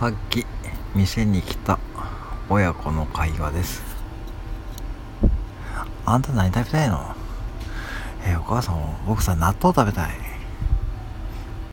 さっき店に来た親子の会話です。あんた何食べたいの？えーお母さん僕さ納豆食べたい。